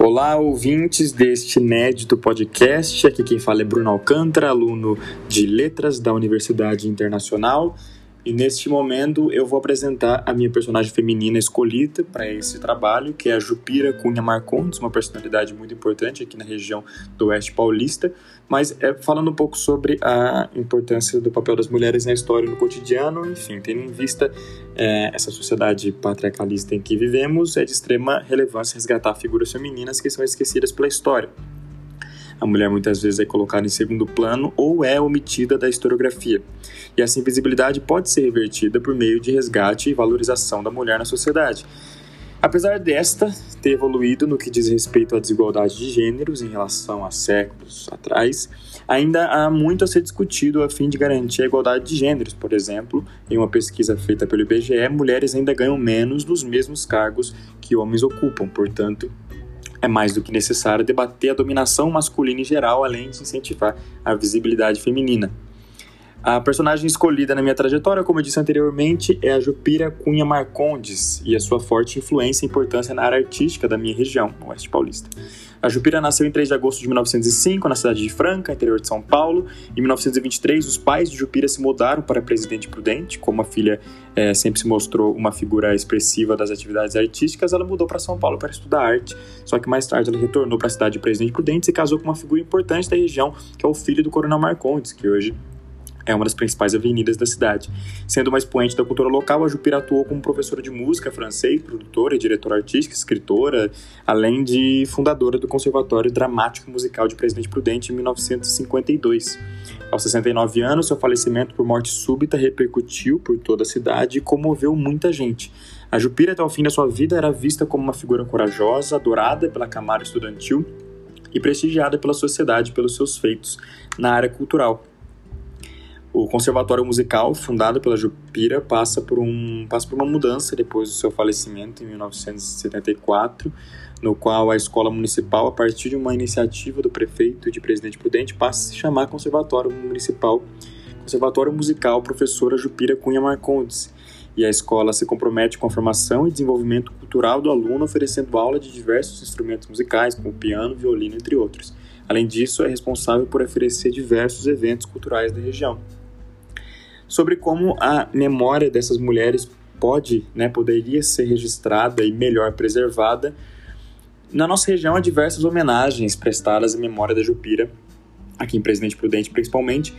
Olá, ouvintes deste inédito podcast. Aqui quem fala é Bruno Alcântara, aluno de Letras da Universidade Internacional. E neste momento eu vou apresentar a minha personagem feminina escolhida para esse trabalho, que é a Jupira Cunha Marcondes, uma personalidade muito importante aqui na região do Oeste Paulista, mas é, falando um pouco sobre a importância do papel das mulheres na história no cotidiano, enfim, tendo em vista é, essa sociedade patriarcalista em que vivemos, é de extrema relevância resgatar figuras femininas que são esquecidas pela história. A mulher muitas vezes é colocada em segundo plano ou é omitida da historiografia. E essa invisibilidade pode ser revertida por meio de resgate e valorização da mulher na sociedade. Apesar desta ter evoluído no que diz respeito à desigualdade de gêneros em relação a séculos atrás, ainda há muito a ser discutido a fim de garantir a igualdade de gêneros. Por exemplo, em uma pesquisa feita pelo IBGE, mulheres ainda ganham menos nos mesmos cargos que homens ocupam, portanto, é mais do que necessário debater a dominação masculina em geral, além de incentivar a visibilidade feminina. A personagem escolhida na minha trajetória, como eu disse anteriormente, é a Jupira Cunha Marcondes e a sua forte influência e importância na área artística da minha região, Oeste Paulista. A Jupira nasceu em 3 de agosto de 1905, na cidade de Franca, interior de São Paulo. Em 1923, os pais de Jupira se mudaram para Presidente Prudente. Como a filha é, sempre se mostrou uma figura expressiva das atividades artísticas, ela mudou para São Paulo para estudar arte. Só que mais tarde ela retornou para a cidade de Presidente Prudente e se casou com uma figura importante da região, que é o filho do Coronel Marcondes, que hoje é uma das principais avenidas da cidade. Sendo uma expoente da cultura local, a Jupira atuou como professora de música francês, produtora e diretora artística, escritora, além de fundadora do Conservatório Dramático Musical de Presidente Prudente em 1952. Aos 69 anos, seu falecimento por morte súbita repercutiu por toda a cidade e comoveu muita gente. A Jupira, até o fim da sua vida, era vista como uma figura corajosa, adorada pela camada estudantil e prestigiada pela sociedade pelos seus feitos na área cultural. O Conservatório Musical, fundado pela Jupira, passa por, um, passa por uma mudança depois do seu falecimento em 1974, no qual a escola municipal, a partir de uma iniciativa do prefeito de Presidente Prudente, passa a se chamar Conservatório Municipal, Conservatório Musical Professora Jupira Cunha Marcondes, e a escola se compromete com a formação e desenvolvimento cultural do aluno, oferecendo aula de diversos instrumentos musicais, como piano, violino, entre outros. Além disso, é responsável por oferecer diversos eventos culturais da região sobre como a memória dessas mulheres pode, né, poderia ser registrada e melhor preservada. Na nossa região há diversas homenagens prestadas à memória da Jupira, aqui em Presidente Prudente principalmente,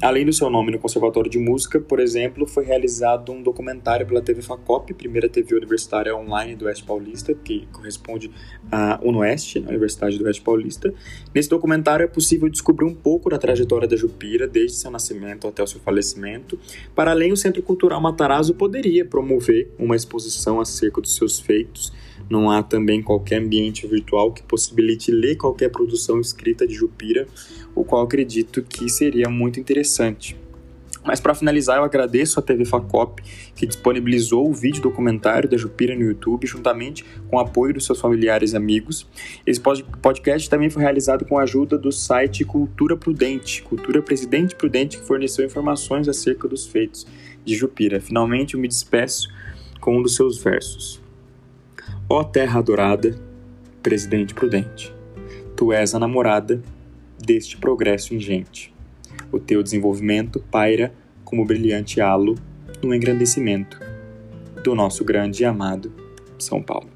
Além do seu nome no Conservatório de Música, por exemplo, foi realizado um documentário pela TV Facop, primeira TV universitária online do Oeste Paulista, que corresponde à UNOeste, a Universidade do Oeste Paulista. Nesse documentário é possível descobrir um pouco da trajetória da Jupira, desde seu nascimento até o seu falecimento. Para além, o Centro Cultural Matarazzo poderia promover uma exposição acerca dos seus feitos. Não há também qualquer ambiente virtual que possibilite ler qualquer produção escrita de Jupira, o qual acredito que seria muito interessante. Mas para finalizar, eu agradeço à TV Facop, que disponibilizou o vídeo documentário da Jupira no YouTube, juntamente com o apoio dos seus familiares e amigos. Esse podcast também foi realizado com a ajuda do site Cultura Prudente, Cultura Presidente Prudente, que forneceu informações acerca dos feitos de Jupira. Finalmente, eu me despeço com um dos seus versos. Ó terra adorada, Presidente Prudente, tu és a namorada deste progresso ingente. O teu desenvolvimento paira como brilhante halo no engrandecimento do nosso grande e amado São Paulo.